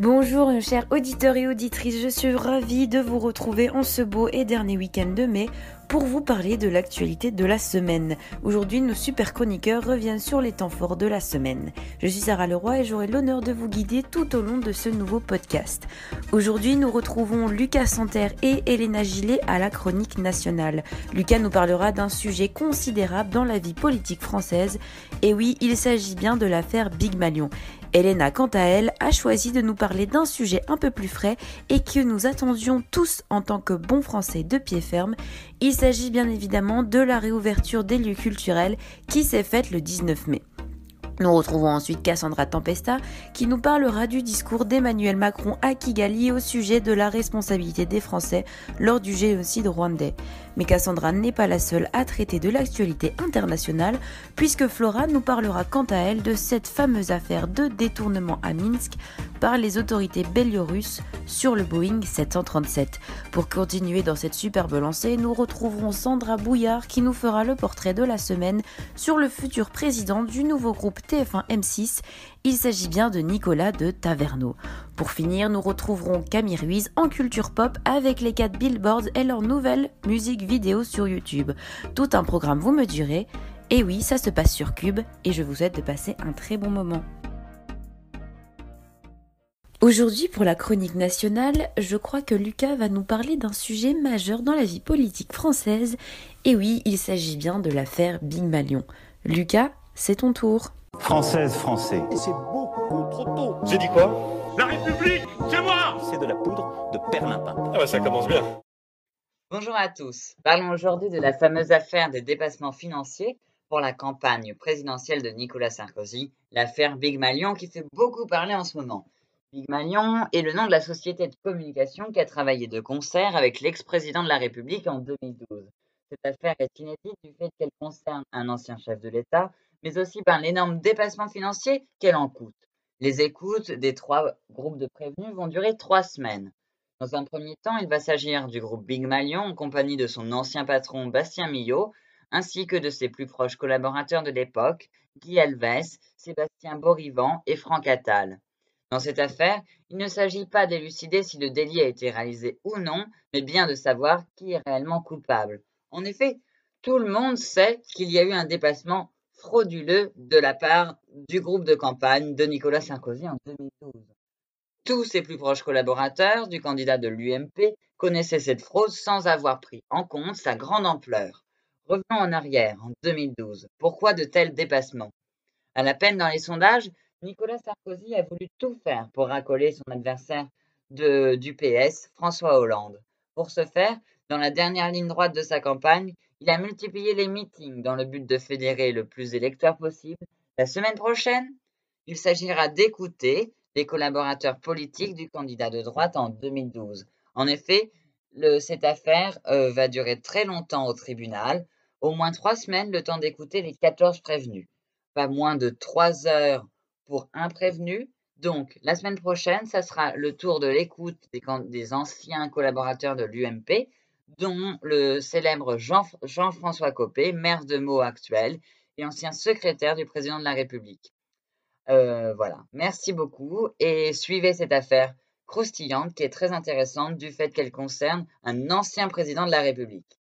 Bonjour chers auditeurs et auditrices, je suis ravie de vous retrouver en ce beau et dernier week-end de mai pour vous parler de l'actualité de la semaine. Aujourd'hui, nos super chroniqueurs reviennent sur les temps forts de la semaine. Je suis Sarah Leroy et j'aurai l'honneur de vous guider tout au long de ce nouveau podcast. Aujourd'hui, nous retrouvons Lucas Santerre et Elena Gillet à la chronique nationale. Lucas nous parlera d'un sujet considérable dans la vie politique française. Et oui, il s'agit bien de l'affaire Big Malion. Elena, quant à elle, a choisi de nous parler d'un sujet un peu plus frais et que nous attendions tous en tant que bons Français de pied ferme. Il s'agit bien évidemment de la réouverture des lieux culturels qui s'est faite le 19 mai. Nous retrouvons ensuite Cassandra Tempesta qui nous parlera du discours d'Emmanuel Macron à Kigali au sujet de la responsabilité des Français lors du génocide rwandais. Mais Cassandra n'est pas la seule à traiter de l'actualité internationale puisque Flora nous parlera quant à elle de cette fameuse affaire de détournement à Minsk par les autorités biélorusses sur le Boeing 737. Pour continuer dans cette superbe lancée, nous retrouverons Sandra Bouillard qui nous fera le portrait de la semaine sur le futur président du nouveau groupe TF1 M6. Il s'agit bien de Nicolas de Taverneau. Pour finir, nous retrouverons Camille Ruiz en culture pop avec les 4 billboards et leur nouvelle musique vidéo sur YouTube. Tout un programme, vous me direz. Et oui, ça se passe sur Cube et je vous souhaite de passer un très bon moment. Aujourd'hui, pour la chronique nationale, je crois que Lucas va nous parler d'un sujet majeur dans la vie politique française. Et oui, il s'agit bien de l'affaire Big Malion. Lucas, c'est ton tour. Française, français. Et c'est beaucoup trop tôt. J'ai dit quoi? La République, c'est moi C'est de la poudre de perlimpin. Ah bah ça commence bien. Bonjour à tous. Parlons aujourd'hui de la fameuse affaire des dépassements financiers pour la campagne présidentielle de Nicolas Sarkozy, l'affaire Big Malion qui fait beaucoup parler en ce moment. Big Malion est le nom de la société de communication qui a travaillé de concert avec l'ex-président de la République en 2012. Cette affaire est inédite du fait qu'elle concerne un ancien chef de l'État, mais aussi par l'énorme dépassement financier qu'elle en coûte. Les écoutes des trois groupes de prévenus vont durer trois semaines. Dans un premier temps, il va s'agir du groupe Big Malion en compagnie de son ancien patron Bastien Millot, ainsi que de ses plus proches collaborateurs de l'époque, Guy Alves, Sébastien Borivan et Franck Attal. Dans cette affaire, il ne s'agit pas d'élucider si le délit a été réalisé ou non, mais bien de savoir qui est réellement coupable. En effet, tout le monde sait qu'il y a eu un dépassement frauduleux de la part du groupe de campagne de Nicolas Sarkozy en 2012. Tous ses plus proches collaborateurs du candidat de l'UMP connaissaient cette fraude sans avoir pris en compte sa grande ampleur. Revenons en arrière, en 2012. Pourquoi de tels dépassements? À la peine dans les sondages, Nicolas Sarkozy a voulu tout faire pour racoler son adversaire de, du PS, François Hollande. Pour ce faire, dans la dernière ligne droite de sa campagne, il a multiplié les meetings dans le but de fédérer le plus d'électeurs possible. La semaine prochaine, il s'agira d'écouter les collaborateurs politiques du candidat de droite en 2012. En effet, cette affaire euh, va durer très longtemps au tribunal, au moins trois semaines le temps d'écouter les 14 prévenus. Pas moins de trois heures pour un prévenu. Donc, la semaine prochaine, ça sera le tour de l'écoute des anciens collaborateurs de l'UMP, dont le célèbre Jean, Jean-François Copé, maire de Meaux actuel et ancien secrétaire du président de la République. Euh, voilà, merci beaucoup et suivez cette affaire croustillante qui est très intéressante du fait qu'elle concerne un ancien président de la République.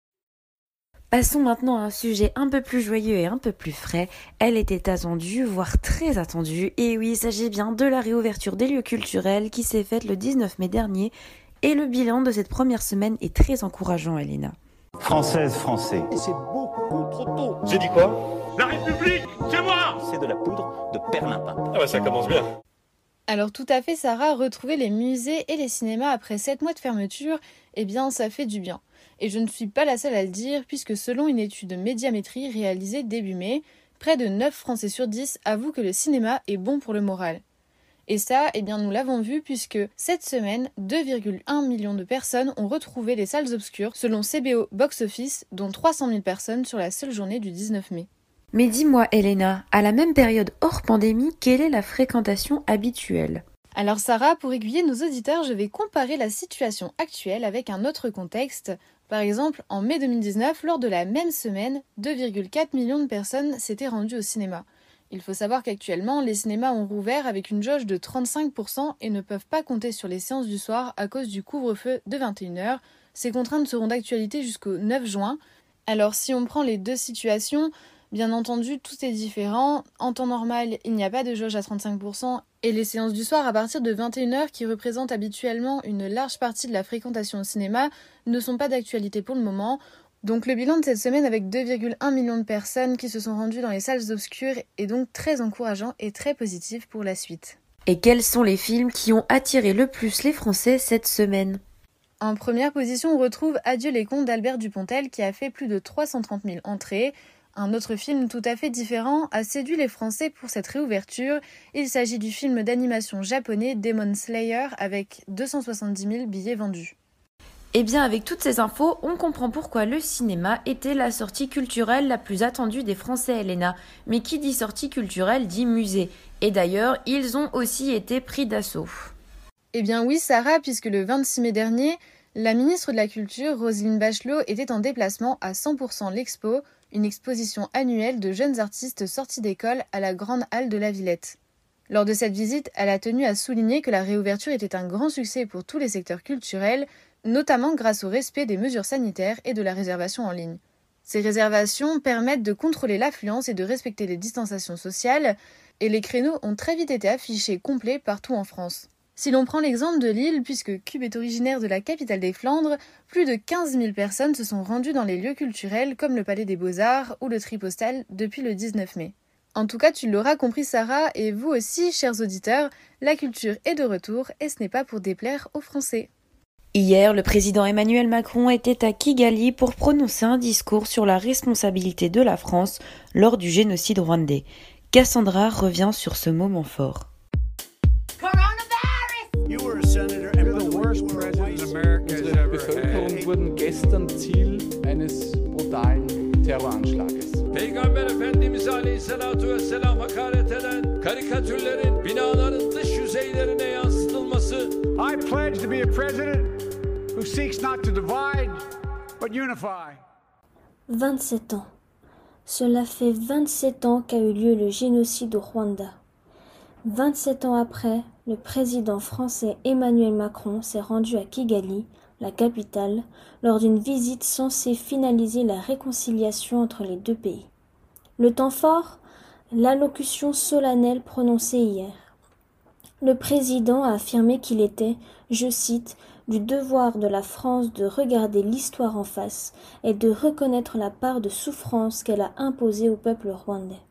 Passons maintenant à un sujet un peu plus joyeux et un peu plus frais. Elle était attendue, voire très attendue. Et oui, il s'agit bien de la réouverture des lieux culturels qui s'est faite le 19 mai dernier et le bilan de cette première semaine est très encourageant, Elena. Française, français. Et c'est beaucoup trop tôt. J'ai dit quoi? La République, c'est moi C'est de la poudre de perlimpin. Ah bah ça commence bien. Alors tout à fait Sarah, retrouver les musées et les cinémas après 7 mois de fermeture, eh bien ça fait du bien. Et je ne suis pas la seule à le dire puisque selon une étude de médiamétrie réalisée début mai, près de 9 Français sur 10 avouent que le cinéma est bon pour le moral. Et ça, eh bien, nous l'avons vu puisque cette semaine, 2,1 millions de personnes ont retrouvé les salles obscures selon CBO Box Office, dont 300 000 personnes sur la seule journée du 19 mai. Mais dis-moi, Elena, à la même période hors pandémie, quelle est la fréquentation habituelle? Alors Sarah, pour aiguiller nos auditeurs, je vais comparer la situation actuelle avec un autre contexte. Par exemple, en mai 2019, lors de la même semaine, 2,4 millions de personnes s'étaient rendues au cinéma. Il faut savoir qu'actuellement, les cinémas ont rouvert avec une jauge de 35% et ne peuvent pas compter sur les séances du soir à cause du couvre-feu de 21h. Ces contraintes seront d'actualité jusqu'au 9 juin. Alors si on prend les deux situations, bien entendu, tout est différent. En temps normal, il n'y a pas de jauge à 35% et les séances du soir à partir de 21h, qui représentent habituellement une large partie de la fréquentation au cinéma, ne sont pas d'actualité pour le moment. Donc le bilan de cette semaine avec 2,1 millions de personnes qui se sont rendues dans les salles obscures est donc très encourageant et très positif pour la suite. Et quels sont les films qui ont attiré le plus les Français cette semaine? En première position, on retrouve Adieu les contes d'Albert Dupontel qui a fait plus de 330 000 entrées. Un autre film tout à fait différent a séduit les Français pour cette réouverture. Il s'agit du film d'animation japonais Demon Slayer avec 270 000 billets vendus. Eh bien, avec toutes ces infos, on comprend pourquoi le cinéma était la sortie culturelle la plus attendue des Français, Elena. Mais qui dit sortie culturelle dit musée. Et d'ailleurs, ils ont aussi été pris d'assaut. Eh bien oui, Sarah, puisque le 26 mai dernier, la ministre de la Culture, Roselyne Bachelot, était en déplacement à 100% l'Expo, une exposition annuelle de jeunes artistes sortis d'école à la Grande Halle de la Villette. Lors de cette visite, elle a tenu à souligner que la réouverture était un grand succès pour tous les secteurs culturels, notamment grâce au respect des mesures sanitaires et de la réservation en ligne. Ces réservations permettent de contrôler l'affluence et de respecter les distanciations sociales, et les créneaux ont très vite été affichés complets partout en France. Si l'on prend l'exemple de Lille, puisque Cube est originaire de la capitale des Flandres, plus de 15 000 personnes se sont rendues dans les lieux culturels comme le Palais des Beaux-Arts ou le Tripostal depuis le 19 mai. En tout cas, tu l'auras compris Sarah, et vous aussi, chers auditeurs, la culture est de retour et ce n'est pas pour déplaire aux Français. Hier, le président Emmanuel Macron était à Kigali pour prononcer un discours sur la responsabilité de la France lors du génocide rwandais. Cassandra revient sur ce moment fort. I pledge to be a president who seeks not to divide but unify. 27 ans. Cela fait 27 ans qu'a eu lieu le génocide au Rwanda. 27 ans après, le président français Emmanuel Macron s'est rendu à Kigali, la capitale, lors d'une visite censée finaliser la réconciliation entre les deux pays. Le temps fort L'allocution solennelle prononcée hier. Le président a affirmé qu'il était, je cite, du devoir de la France de regarder l'histoire en face et de reconnaître la part de souffrance qu'elle a imposée au peuple rwandais.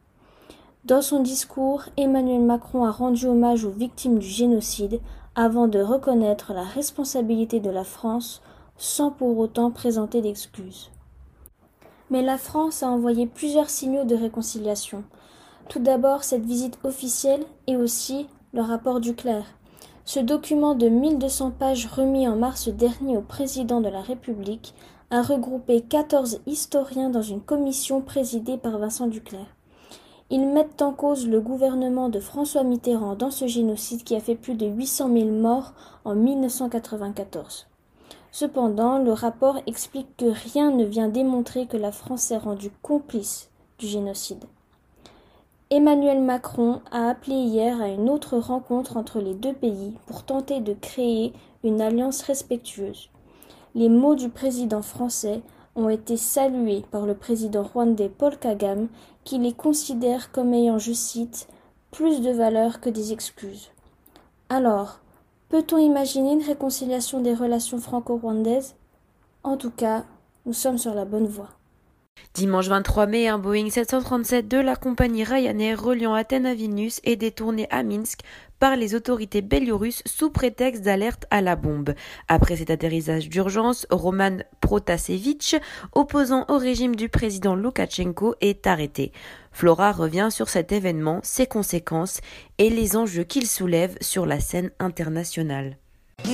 Dans son discours, Emmanuel Macron a rendu hommage aux victimes du génocide avant de reconnaître la responsabilité de la France sans pour autant présenter d'excuses. Mais la France a envoyé plusieurs signaux de réconciliation. Tout d'abord cette visite officielle et aussi le rapport du clerc. Ce document de 1200 pages remis en mars dernier au président de la République a regroupé 14 historiens dans une commission présidée par Vincent Duclerc. Ils mettent en cause le gouvernement de François Mitterrand dans ce génocide qui a fait plus de 800 000 morts en 1994. Cependant, le rapport explique que rien ne vient démontrer que la France s'est rendue complice du génocide. Emmanuel Macron a appelé hier à une autre rencontre entre les deux pays pour tenter de créer une alliance respectueuse. Les mots du président français ont été salués par le président rwandais Paul Kagame qui les considère comme ayant, je cite, plus de valeur que des excuses. Alors, peut-on imaginer une réconciliation des relations franco-rwandaises? En tout cas, nous sommes sur la bonne voie. Dimanche 23 mai, un Boeing 737 de la compagnie Ryanair reliant Athènes à Vilnius est détourné à Minsk par les autorités biélorusses sous prétexte d'alerte à la bombe. Après cet atterrissage d'urgence, Roman Protasevich, opposant au régime du président Loukachenko, est arrêté. Flora revient sur cet événement, ses conséquences et les enjeux qu'il soulève sur la scène internationale.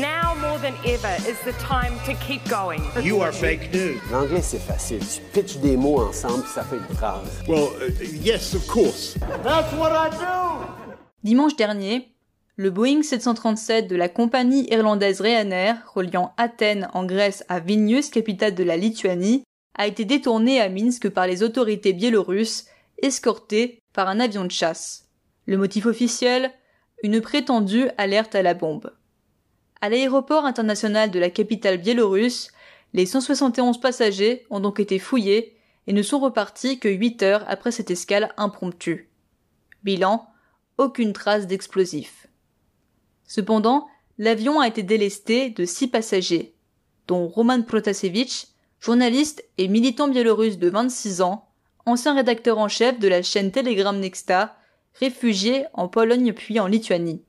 Now more than ever is the time to keep going. You are fake news. L'anglais, c'est facile. Tu pitches des mots ensemble, ça fait une phrase. Well, uh, yes, of course. That's what I do. Dimanche dernier, le Boeing 737 de la compagnie irlandaise Ryanair, reliant Athènes en Grèce à Vilnius, capitale de la Lituanie, a été détourné à Minsk par les autorités biélorusses, escorté par un avion de chasse. Le motif officiel Une prétendue alerte à la bombe. À l'aéroport international de la capitale biélorusse, les 171 passagers ont donc été fouillés et ne sont repartis que 8 heures après cette escale impromptue. Bilan aucune trace d'explosif. Cependant, l'avion a été délesté de six passagers, dont Roman Protasevich, journaliste et militant biélorusse de 26 ans, ancien rédacteur en chef de la chaîne Telegram Nexta, réfugié en Pologne puis en Lituanie.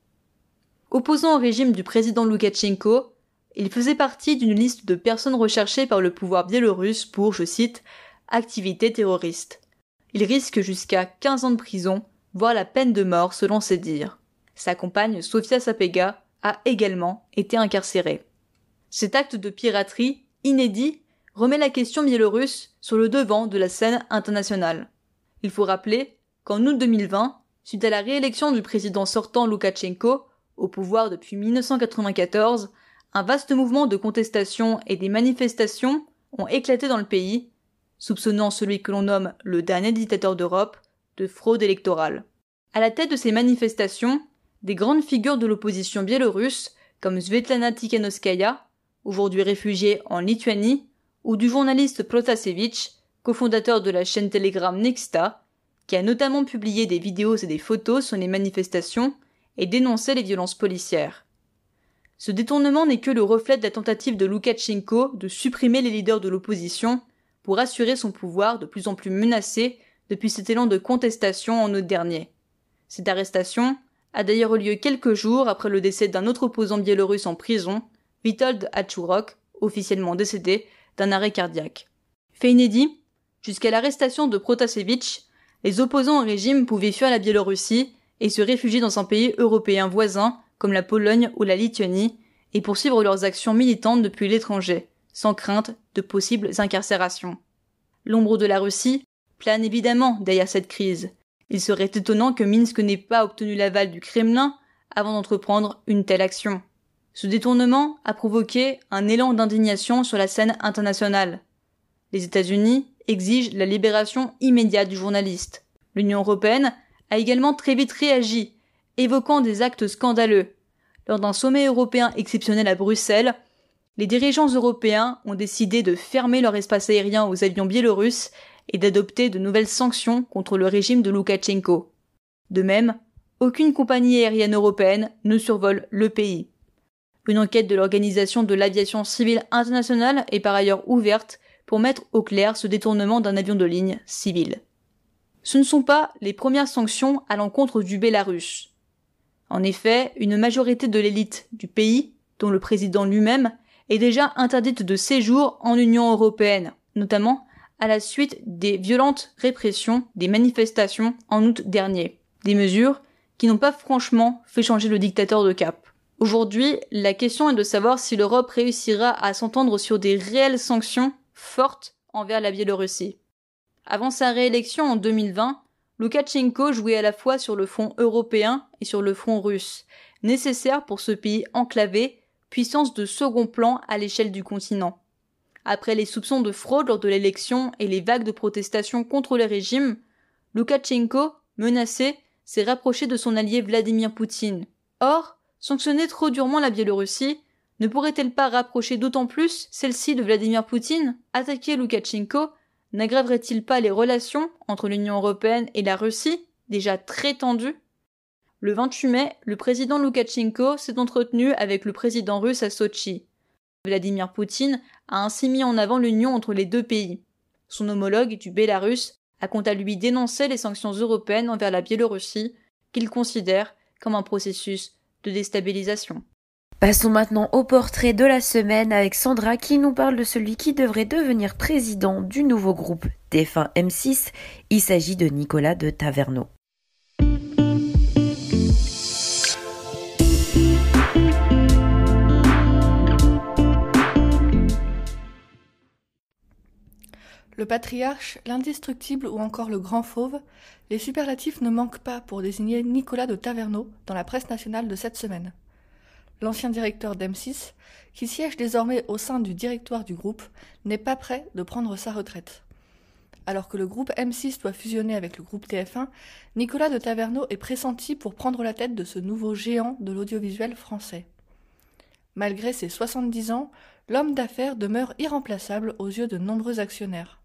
Opposant au régime du président Loukachenko, il faisait partie d'une liste de personnes recherchées par le pouvoir biélorusse pour, je cite, activités terroristes. Il risque jusqu'à 15 ans de prison voire la peine de mort selon ses dires. Sa compagne Sofia Sapega a également été incarcérée. Cet acte de piraterie, inédit, remet la question biélorusse sur le devant de la scène internationale. Il faut rappeler qu'en août 2020, suite à la réélection du président sortant Loukachenko, au pouvoir depuis 1994, un vaste mouvement de contestation et des manifestations ont éclaté dans le pays, soupçonnant celui que l'on nomme le dernier dictateur d'Europe de fraude électorale. À la tête de ces manifestations, des grandes figures de l'opposition biélorusse, comme Svetlana Tikhanovskaya, aujourd'hui réfugiée en Lituanie, ou du journaliste Protasevich, cofondateur de la chaîne Telegram Nexta, qui a notamment publié des vidéos et des photos sur les manifestations et dénonçait les violences policières. Ce détournement n'est que le reflet de la tentative de Loukachenko de supprimer les leaders de l'opposition pour assurer son pouvoir de plus en plus menacé depuis cet élan de contestation en août dernier. Cette arrestation a d'ailleurs eu lieu quelques jours après le décès d'un autre opposant biélorusse en prison, Vitold Achurok, officiellement décédé d'un arrêt cardiaque. Fait inédit, jusqu'à l'arrestation de Protasevich, les opposants au régime pouvaient fuir la Biélorussie et se réfugier dans un pays européen voisin comme la Pologne ou la Lituanie et poursuivre leurs actions militantes depuis l'étranger, sans crainte de possibles incarcérations. L'ombre de la Russie plane évidemment derrière cette crise. Il serait étonnant que Minsk n'ait pas obtenu l'aval du Kremlin avant d'entreprendre une telle action. Ce détournement a provoqué un élan d'indignation sur la scène internationale. Les États-Unis exigent la libération immédiate du journaliste. L'Union européenne a également très vite réagi, évoquant des actes scandaleux. Lors d'un sommet européen exceptionnel à Bruxelles, les dirigeants européens ont décidé de fermer leur espace aérien aux avions biélorusses et d'adopter de nouvelles sanctions contre le régime de Loukachenko. De même, aucune compagnie aérienne européenne ne survole le pays. Une enquête de l'Organisation de l'aviation civile internationale est par ailleurs ouverte pour mettre au clair ce détournement d'un avion de ligne civil. Ce ne sont pas les premières sanctions à l'encontre du Bélarus. En effet, une majorité de l'élite du pays, dont le président lui-même, est déjà interdite de séjour en Union européenne, notamment à la suite des violentes répressions des manifestations en août dernier. Des mesures qui n'ont pas franchement fait changer le dictateur de cap. Aujourd'hui, la question est de savoir si l'Europe réussira à s'entendre sur des réelles sanctions fortes envers la Biélorussie. Avant sa réélection en 2020, Loukachenko jouait à la fois sur le front européen et sur le front russe, nécessaire pour ce pays enclavé, puissance de second plan à l'échelle du continent. Après les soupçons de fraude lors de l'élection et les vagues de protestations contre le régime, Loukachenko, menacé, s'est rapproché de son allié Vladimir Poutine. Or, sanctionner trop durement la Biélorussie ne pourrait-elle pas rapprocher d'autant plus celle-ci de Vladimir Poutine? Attaquer Loukachenko n'aggraverait-il pas les relations entre l'Union européenne et la Russie, déjà très tendues? Le 28 mai, le président Loukachenko s'est entretenu avec le président russe à Sochi. Vladimir Poutine a ainsi mis en avant l'union entre les deux pays. Son homologue du Bélarus a quant à lui dénoncé les sanctions européennes envers la Biélorussie, qu'il considère comme un processus de déstabilisation. Passons maintenant au portrait de la semaine avec Sandra qui nous parle de celui qui devrait devenir président du nouveau groupe TF1 M6. Il s'agit de Nicolas de Taverneau. Le patriarche, l'indestructible ou encore le grand fauve, les superlatifs ne manquent pas pour désigner Nicolas de Taverneau dans la presse nationale de cette semaine. L'ancien directeur d'M6, qui siège désormais au sein du directoire du groupe, n'est pas prêt de prendre sa retraite. Alors que le groupe M6 doit fusionner avec le groupe TF1, Nicolas de Taverneau est pressenti pour prendre la tête de ce nouveau géant de l'audiovisuel français. Malgré ses 70 ans, l'homme d'affaires demeure irremplaçable aux yeux de nombreux actionnaires.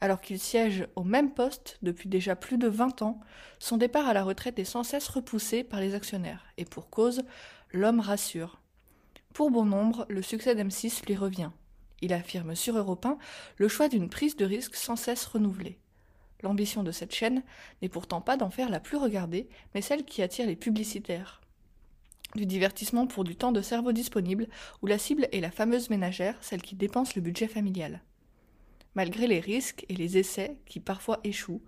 Alors qu'il siège au même poste depuis déjà plus de 20 ans, son départ à la retraite est sans cesse repoussé par les actionnaires, et pour cause, l'homme rassure. Pour bon nombre, le succès d'M6 lui revient. Il affirme sur Europe 1 le choix d'une prise de risque sans cesse renouvelée. L'ambition de cette chaîne n'est pourtant pas d'en faire la plus regardée, mais celle qui attire les publicitaires. Du divertissement pour du temps de cerveau disponible, où la cible est la fameuse ménagère, celle qui dépense le budget familial. Malgré les risques et les essais qui parfois échouent,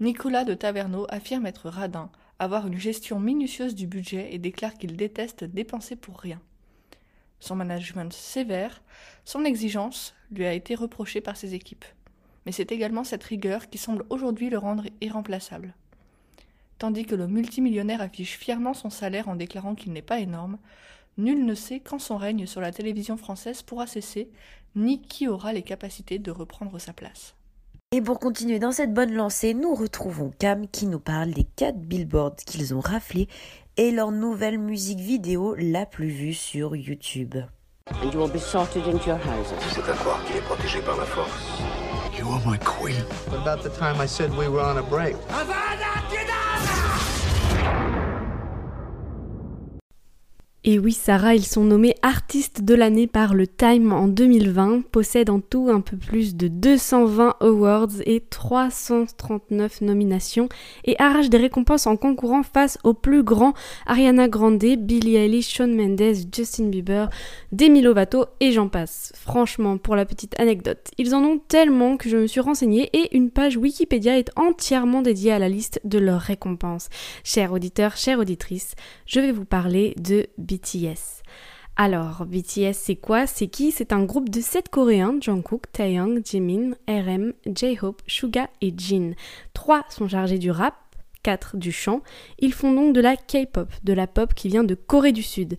Nicolas de Taverneau affirme être radin, avoir une gestion minutieuse du budget et déclare qu'il déteste dépenser pour rien. Son management sévère, son exigence lui a été reprochée par ses équipes. Mais c'est également cette rigueur qui semble aujourd'hui le rendre irremplaçable. Tandis que le multimillionnaire affiche fièrement son salaire en déclarant qu'il n'est pas énorme, nul ne sait quand son règne sur la télévision française pourra cesser, ni qui aura les capacités de reprendre sa place. Et pour continuer dans cette bonne lancée, nous retrouvons Cam qui nous parle des 4 billboards qu'ils ont raflés et leur nouvelle musique vidéo la plus vue sur YouTube. And you will be sorted into your houses. C'est à croire qu'il est protégé par la force. You are my queen. What about the time I said we were on a break? Et oui, Sarah, ils sont nommés artistes de l'année par le Time en 2020, possèdent en tout un peu plus de 220 awards et 339 nominations et arrachent des récompenses en concourant face aux plus grands Ariana Grande, Billie Eilish, Shawn Mendes, Justin Bieber, Demi Lovato et j'en passe. Franchement, pour la petite anecdote, ils en ont tellement que je me suis renseignée et une page Wikipédia est entièrement dédiée à la liste de leurs récompenses. Chers auditeurs, chères auditrices, je vais vous parler de BTS. Alors, BTS, c'est quoi? C'est qui? C'est un groupe de 7 coréens, Jungkook, Taeyang, Jimin, RM, J-Hope, Suga et Jin. Trois sont chargés du rap, 4 du chant. Ils font donc de la K-pop, de la pop qui vient de Corée du Sud.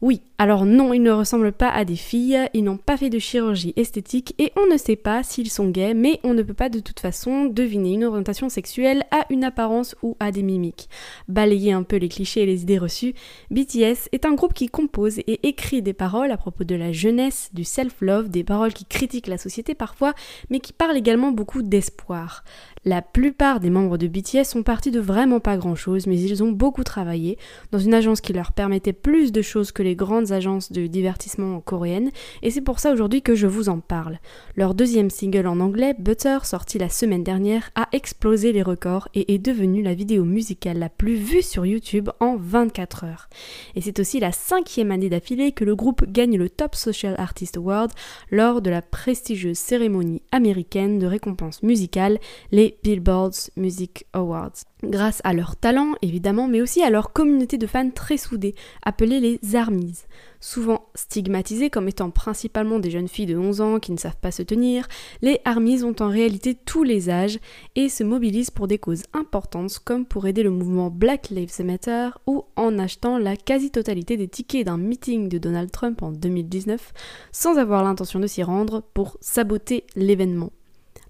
Oui, alors non, ils ne ressemblent pas à des filles, ils n'ont pas fait de chirurgie esthétique et on ne sait pas s'ils sont gays, mais on ne peut pas de toute façon deviner une orientation sexuelle à une apparence ou à des mimiques. Balayer un peu les clichés et les idées reçues, BTS est un groupe qui compose et écrit des paroles à propos de la jeunesse, du self-love, des paroles qui critiquent la société parfois, mais qui parlent également beaucoup d'espoir. La plupart des membres de BTS sont partis de vraiment pas grand chose, mais ils ont beaucoup travaillé dans une agence qui leur permettait plus de choses que les grandes agences de divertissement coréennes, et c'est pour ça aujourd'hui que je vous en parle. Leur deuxième single en anglais, Butter, sorti la semaine dernière, a explosé les records et est devenu la vidéo musicale la plus vue sur YouTube en 24 heures. Et c'est aussi la cinquième année d'affilée que le groupe gagne le Top Social Artist Award lors de la prestigieuse cérémonie américaine de récompense musicale, les Billboard's Music Awards. Grâce à leur talent, évidemment, mais aussi à leur communauté de fans très soudés, appelée les ARMYs. Souvent stigmatisées comme étant principalement des jeunes filles de 11 ans qui ne savent pas se tenir, les ARMYs ont en réalité tous les âges et se mobilisent pour des causes importantes comme pour aider le mouvement Black Lives Matter ou en achetant la quasi-totalité des tickets d'un meeting de Donald Trump en 2019 sans avoir l'intention de s'y rendre pour saboter l'événement.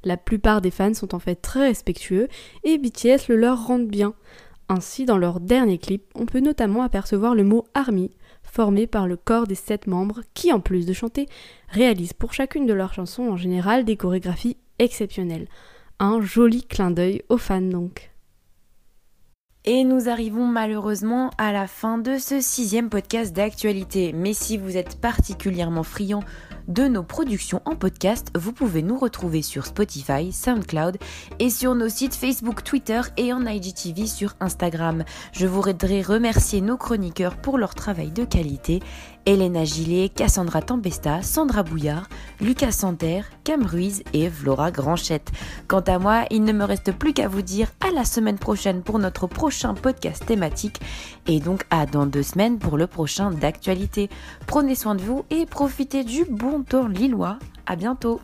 La plupart des fans sont en fait très respectueux et BTS le leur rend bien. Ainsi, dans leur dernier clip, on peut notamment apercevoir le mot ARMY, formé par le corps des sept membres qui, en plus de chanter, réalisent pour chacune de leurs chansons en général des chorégraphies exceptionnelles. Un joli clin d'œil aux fans donc. Et nous arrivons malheureusement à la fin de ce sixième podcast d'actualité. Mais si vous êtes particulièrement friand de nos productions en podcast, vous pouvez nous retrouver sur Spotify, SoundCloud et sur nos sites Facebook, Twitter et en IGTV sur Instagram. Je voudrais remercier nos chroniqueurs pour leur travail de qualité Elena Gillet, Cassandra Tempesta, Sandra Bouillard, Lucas Santer, Cam Ruiz et Flora Granchette. Quant à moi, il ne me reste plus qu'à vous dire à la semaine prochaine pour notre prochain podcast thématique et donc à dans deux semaines pour le prochain d'actualité. Prenez soin de vous et profitez du bon temps lillois. À bientôt!